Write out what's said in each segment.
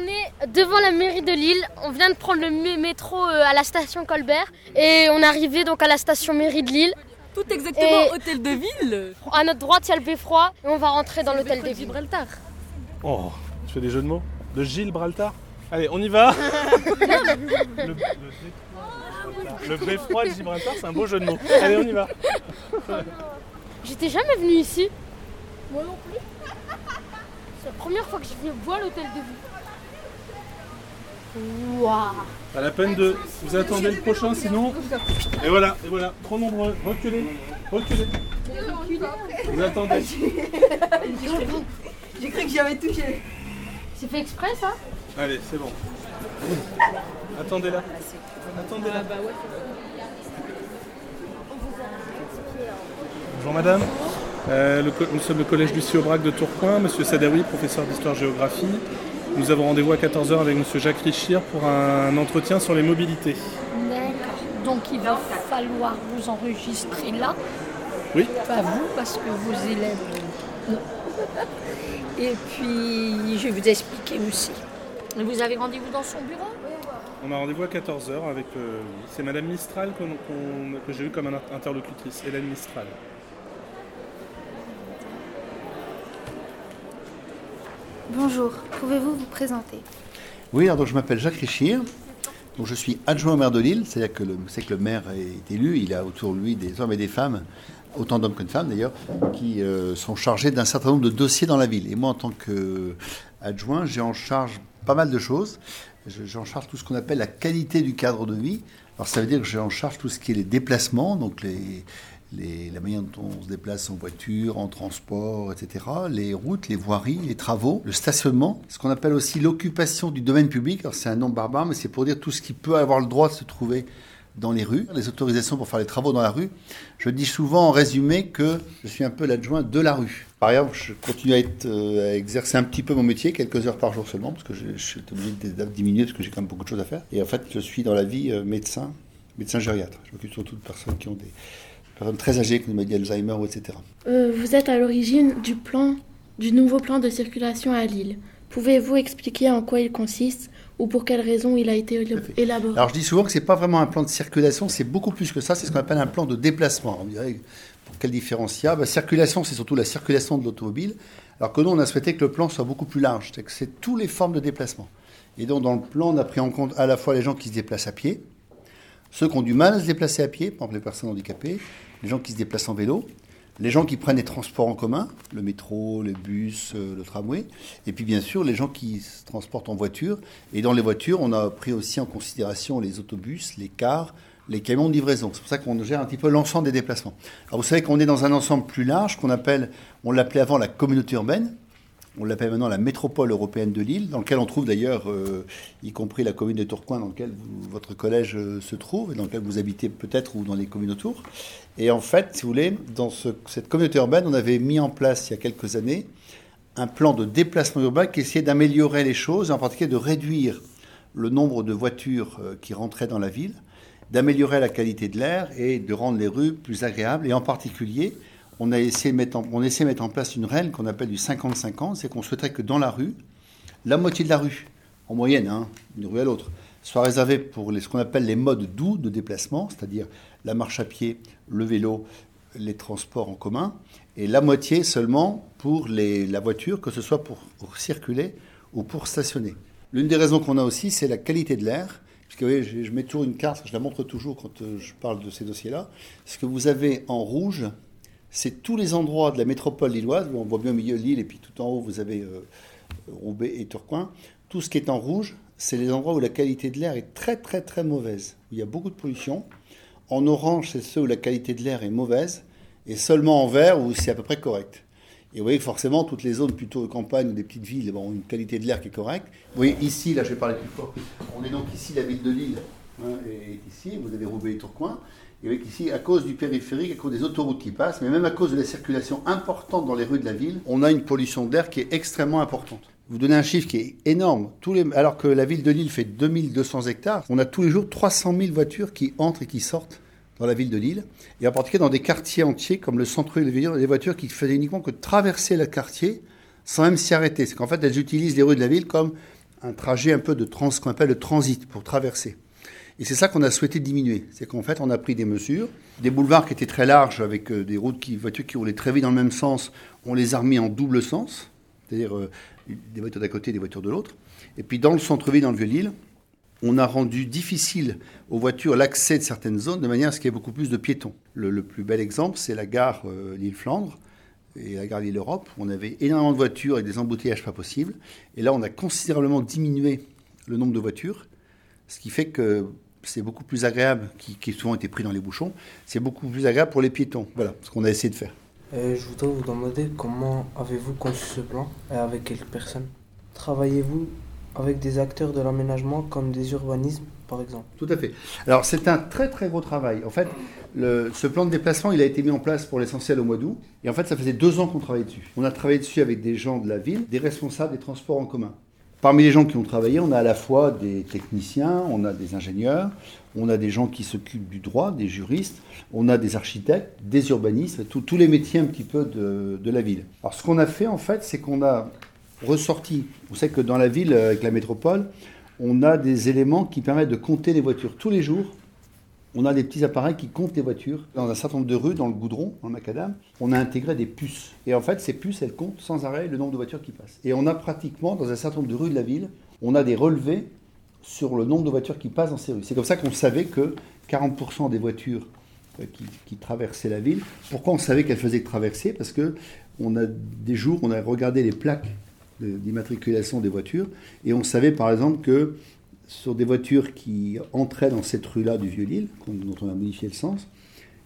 on est devant la mairie de Lille. On vient de prendre le métro euh, à la station Colbert et on est arrivé donc à la station mairie de Lille. Tout exactement hôtel de ville. À notre droite, il y a le beffroi et on va rentrer dans l'hôtel de ville. Gibraltar. Oh, tu fais des jeux de mots De Gibraltar Allez, on y va Le, le beffroi de Gibraltar, c'est un beau jeu de mots. Allez, on y va. J'étais jamais venu ici. Moi non plus. C'est la première fois que je vois l'hôtel de ville. Waouh Pas la peine de. Vous attendez le prochain, sinon. Et voilà, et voilà. Trop nombreux. Reculez. Reculez. Vous attendez. J'ai cru que j'y avais touché. C'est fait exprès ça? Allez, c'est bon. Attendez là. Attendez là. Bonjour madame. Euh, le nous sommes le collège Lucie Aubrac de Tourcoing. Monsieur Sadawi, professeur d'histoire-géographie. Nous avons rendez-vous à 14h avec monsieur Jacques Richir pour un entretien sur les mobilités. D'accord. Donc il va falloir vous enregistrer là. Oui. Pas vous, parce que vos élèves. Et puis, je vais vous expliquer aussi. Vous avez rendez-vous dans son bureau? On a rendez-vous à 14h avec. Euh, c'est Madame Mistral que j'ai eu comme interlocutrice, Hélène Mistral. Bonjour, pouvez-vous vous présenter? Oui, alors je m'appelle Jacques Richir. Donc je suis adjoint au maire de Lille, c'est-à-dire que le, c'est que le maire est élu, il a autour de lui des hommes et des femmes, autant d'hommes que de femmes d'ailleurs, qui euh, sont chargés d'un certain nombre de dossiers dans la ville. Et moi, en tant qu'adjoint, j'ai en charge pas mal de choses. J'ai en charge tout ce qu'on appelle la qualité du cadre de vie. Alors ça veut dire que j'ai en charge tout ce qui est les déplacements, donc les, la manière dont on se déplace en voiture, en transport, etc., les routes, les voiries, les travaux, le stationnement, ce qu'on appelle aussi l'occupation du domaine public. Alors c'est un nom barbare, mais c'est pour dire tout ce qui peut avoir le droit de se trouver dans les rues, les autorisations pour faire les travaux dans la rue. Je dis souvent en résumé que je suis un peu l'adjoint de la rue. Par ailleurs, je continue à, euh, exercer un petit peu mon métier, quelques heures par jour seulement, parce que je, je suis obligé de diminuer, parce que j'ai quand même beaucoup de choses à faire. Et en fait, je suis dans la vie euh, médecin, médecin gériatre. Je m'occupe surtout de personnes qui ont des personnes très âgées, Alzheimer, etc. Euh, vous êtes à l'origine du plan, du nouveau plan de circulation à Lille. Pouvez-vous expliquer en quoi il consiste ou pour quelles raisons il a été élaboré? Alors je dis souvent que ce n'est pas vraiment un plan de circulation, c'est beaucoup plus que ça, c'est ce qu'on appelle un plan de déplacement. On dirait, pour quelle différence il y a bah, Circulation, c'est surtout la circulation de l'automobile, alors que nous, on a souhaité que le plan soit beaucoup plus large, c'est que c'est toutes les formes de déplacement. Et donc dans le plan, on a pris en compte à la fois les gens qui se déplacent à pied, ceux qui ont du mal à se déplacer à pied, par exemple les personnes handicapées, les gens qui se déplacent en vélo, les gens qui prennent les transports en commun, le métro, le bus, euh, le tramway, et puis bien sûr les gens qui se transportent en voiture. Et dans les voitures, on a pris aussi en considération les autobus, les cars, les camions de livraison. C'est pour ça qu'on gère un petit peu l'ensemble des déplacements. Alors vous savez qu'on est dans un ensemble plus large qu'on appelle, on l'appelait avant la communauté urbaine, on l'appelle maintenant la métropole européenne de Lille, dans lequel on trouve d'ailleurs, euh, y compris la commune de Tourcoing, dans laquelle votre collège euh, se trouve, et dans lequel vous habitez peut-être, ou dans les communes autour. Et en fait, si vous voulez, dans cette communauté urbaine, on avait mis en place il y a quelques années un plan de déplacement urbain qui essayait d'améliorer les choses, en particulier de réduire le nombre de voitures euh, qui rentraient dans la ville, d'améliorer la qualité de l'air et de rendre les rues plus agréables, et en particulier on a essayé de mettre en, essaie de mettre en place une règle qu'on appelle du 50-50, c'est qu'on souhaiterait que dans la rue, la moitié de la rue, en moyenne, hein, d'une rue à l'autre, soit réservée pour ce qu'on appelle les modes doux de déplacement, c'est-à-dire la marche à pied, le vélo, les transports en commun, et la moitié seulement pour la voiture, que ce soit pour, circuler ou pour stationner. L'une des raisons qu'on a aussi, c'est la qualité de l'air. Puisque je, je, mets toujours une carte, je la montre toujours quand euh, je parle de ces dossiers-là. Ce que vous avez en rouge, c'est tous les endroits de la métropole lilloise, on voit bien au milieu l'île, et puis tout en haut, vous avez euh, Roubaix et Tourcoing. Tout ce qui est en rouge, c'est les endroits où la qualité de l'air est très très très mauvaise, où il y a beaucoup de pollution. En orange, c'est ceux où la qualité de l'air est mauvaise, et seulement en vert, où c'est à peu près correct. Et vous voyez que forcément, toutes les zones plutôt de campagne ou des petites villes ont une qualité de l'air qui est correcte. Vous voyez ici, là je vais parler plus fort, on est donc ici, la ville de Lille hein, est ici, vous avez Roubaix et Tourcoing. Et avec ici, à cause du périphérique, à cause des autoroutes qui passent, mais même à cause de la circulation importante dans les rues de la ville, on a une pollution d'air qui est extrêmement importante. Vous donnez un chiffre qui est énorme. Alors que la ville de Lille fait 2200 hectares, on a tous les jours 300 000 voitures qui entrent et qui sortent dans la ville de Lille. Et en particulier dans des quartiers entiers comme le centre-ville des voitures qui faisaient uniquement que traverser le quartier sans même s'y arrêter. C'est qu'en fait, elles utilisent les rues de la ville comme un trajet un peu de trans, qu'on appelle le transit, pour traverser. Et c'est ça qu'on a souhaité diminuer. C'est qu'en fait, on a pris des mesures. Des boulevards qui étaient très larges, avec euh, des routes qui, voitures qui roulaient très vite dans le même sens, on les a remis en double sens, c'est-à-dire euh, des voitures d'un côté des voitures de l'autre. Et puis dans le centre-ville, dans le Vieux-Lille, on a rendu difficile aux voitures l'accès de certaines zones de manière à ce qu'il y ait beaucoup plus de piétons. Le, plus bel exemple, c'est la gare euh, Lille-Flandre et la gare Lille-Europe. On avait énormément de voitures et des embouteillages pas possibles. Et là, on a considérablement diminué le nombre de voitures, ce qui fait que c'est beaucoup plus agréable, qui, qui souvent été pris dans les bouchons, c'est beaucoup plus agréable pour les piétons. Voilà ce qu'on a essayé de faire. je voudrais vous demander comment avez-vous conçu ce plan et avec quelles personnes? Travaillez-vous avec des acteurs de l'aménagement comme des urbanismes par exemple? Tout à fait. Alors c'est un très très gros travail. En fait, le, ce plan de déplacement, il a été mis en place pour l'essentiel au mois d'août. Et en fait, ça faisait deux ans qu'on travaillait dessus. On a travaillé dessus avec des gens de la ville, des responsables des transports en commun. Parmi les gens qui ont travaillé, on a à la fois des techniciens, on a des ingénieurs, on a des gens qui s'occupent du droit, des juristes, on a des architectes, des urbanistes, tous les métiers un petit peu de, de la ville. Alors ce qu'on a fait en fait, c'est qu'on a ressorti, vous savez que dans la ville, avec la métropole, on a des éléments qui permettent de compter les voitures tous les jours on a des petits appareils qui comptent les voitures. Dans un certain nombre de rues, dans le goudron, en macadam, on a intégré des puces. Et en fait, ces puces, elles comptent sans arrêt le nombre de voitures qui passent. Et on a pratiquement, dans un certain nombre de rues de la ville, on a des relevés sur le nombre de voitures qui passent dans ces rues. C'est comme ça qu'on savait que 40% des voitures euh, qui, traversaient la ville, pourquoi on savait qu'elles faisaient traverser? Parce que on a des jours, on a regardé les plaques d'immatriculation des voitures et on savait par exemple que sur des voitures qui entraient dans cette rue-là du Vieux-Lille, dont on a modifié le sens.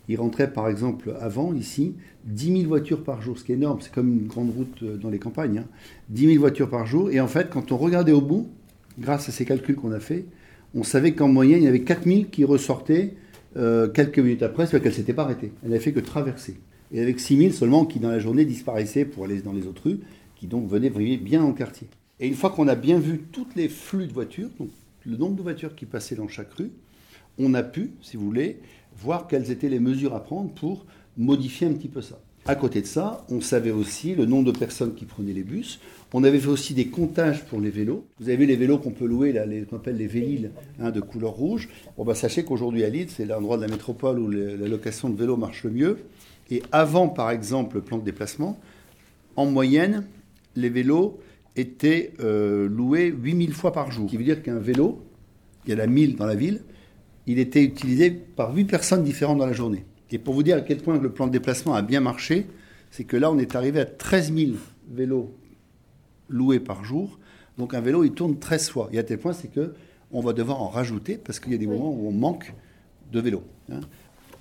Il rentrait par exemple avant, ici, 10 000 voitures par jour, ce qui est énorme, c'est comme une grande route euh, dans les campagnes. Hein. 10 000 voitures par jour, et en fait, quand on regardait au bout, grâce à ces calculs qu'on a fait, on savait qu'en moyenne, il y avait 4 000 qui ressortaient euh, quelques minutes après, c'est qu'elle ne s'était pas arrêtée. Elle n'avait fait que traverser. Et avec 6 000 seulement qui, dans la journée, disparaissaient pour aller dans les autres rues, qui donc venaient briller bien en quartier. Et une fois qu'on a bien vu tous les flux de voitures, le nombre de voitures qui passaient dans chaque rue, on a pu, si vous voulez, voir quelles étaient les mesures à prendre pour modifier un petit peu ça. À côté de ça, on savait aussi le nombre de personnes qui prenaient les bus. On avait fait aussi des comptages pour les vélos. Vous avez vu les vélos qu'on peut louer, les, qu'on appelle les véliles, hein, de couleur rouge. Bon, bah, sachez qu'aujourd'hui à Lille, c'est l'endroit de la métropole où la location de vélos marche le mieux. Et avant, par exemple, le plan de déplacement, en moyenne, les vélos était euh, loué 8000 fois par jour. Ce qui veut dire qu'un vélo, il y en a 1000 dans la ville, il était utilisé par 8 personnes différentes dans la journée. Et pour vous dire à quel point le plan de déplacement a bien marché, c'est que là, on est arrivé à 13 000 vélos loués par jour. Donc un vélo, il tourne 13 fois. Et à tel point, c'est que on va devoir en rajouter parce qu'il y a des moments où on manque de vélos. Hein.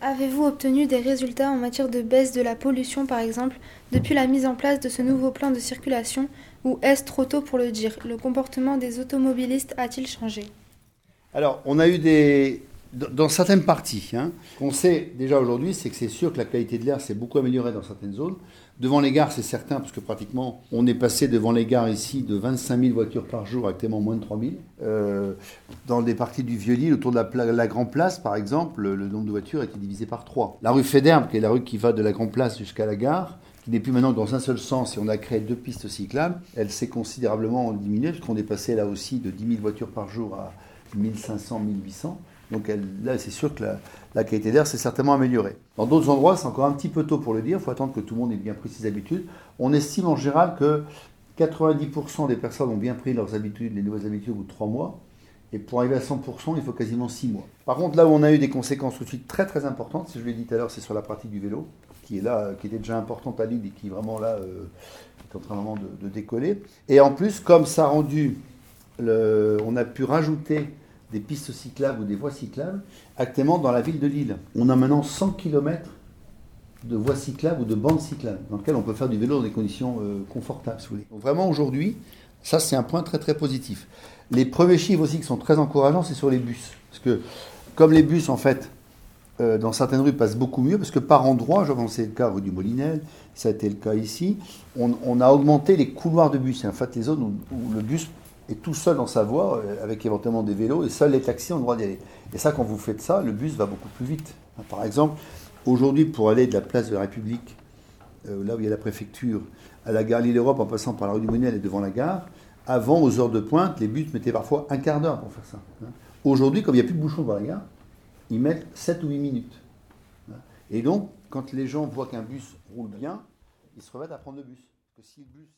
Avez-vous obtenu des résultats en matière de baisse de la pollution, par exemple, depuis la mise en place de ce nouveau plan de circulation Ou est-ce trop tôt pour le dire? Le comportement des automobilistes a-t-il changé? Alors, on a eu des, dans certaines parties. Hein, qu'on sait déjà aujourd'hui, c'est que c'est sûr que la qualité de l'air s'est beaucoup améliorée dans certaines zones. Devant les gares, c'est certain, parce que pratiquement, on est passé devant les gares ici de 25 000 voitures par jour, actuellement moins de 3 000. Euh, dans des parties du Vieux-Lille, autour de la, Grand Place, par exemple, le, nombre de voitures a été divisé par 3. La rue Féderbe, qui est la rue qui va de la Grand Place jusqu'à la gare, qui n'est plus maintenant dans un seul sens, et on a créé deux pistes cyclables, elle s'est considérablement diminuée, puisqu'on est passé là aussi de 10 000 voitures par jour à 1500, 1800. Donc là, c'est sûr que la, qualité d'air s'est certainement améliorée. Dans d'autres endroits, c'est encore un petit peu tôt pour le dire. Il faut attendre que tout le monde ait bien pris ses habitudes. On estime en général que 90% des personnes ont bien pris leurs habitudes, les nouvelles habitudes au bout de 3 mois. Et pour arriver à 100%, il faut quasiment 6 mois. Par contre, là où on a eu des conséquences tout de suite très très importantes, si je l'ai dit tout à l'heure, c'est sur la partie du vélo, qui est là, qui était déjà importante à Lille et qui vraiment là euh, est en train vraiment de, de, décoller. Et en plus, comme ça a rendu, le, on a pu rajouter des pistes cyclables ou des voies cyclables, actuellement dans la ville de Lille. On a maintenant 100 km de voies cyclables ou de bandes cyclables, dans lesquelles on peut faire du vélo dans des conditions euh, confortables, vraiment aujourd'hui, ça c'est un point très très positif. Les premiers chiffres aussi qui sont très encourageants, c'est sur les bus. Parce que comme les bus, en fait, euh, dans certaines rues passent beaucoup mieux, parce que par endroit, je c'est le cas rue du Molinel, ça a été le cas ici, on, a augmenté les couloirs de bus. Et en fait, les zones où le bus est tout seul dans sa voie, euh, avec éventuellement des vélos, et seuls les taxis ont le droit d'y aller. Et ça, quand vous faites ça, le bus va beaucoup plus vite. Par exemple, aujourd'hui, pour aller de la place de la République, euh, là où il y a la préfecture, à la gare Lille-Europe, en passant par la rue du Monel et devant la gare, Avant, aux heures de pointe, les bus mettaient parfois un quart d'heure pour faire ça. hein. Aujourd'hui, comme il n'y a plus de bouchons dans la gare, ils mettent 7 ou 8 minutes. hein. Et donc, quand les gens voient qu'un bus roule bien, ils se remettent à prendre le bus. Parce que si le bus-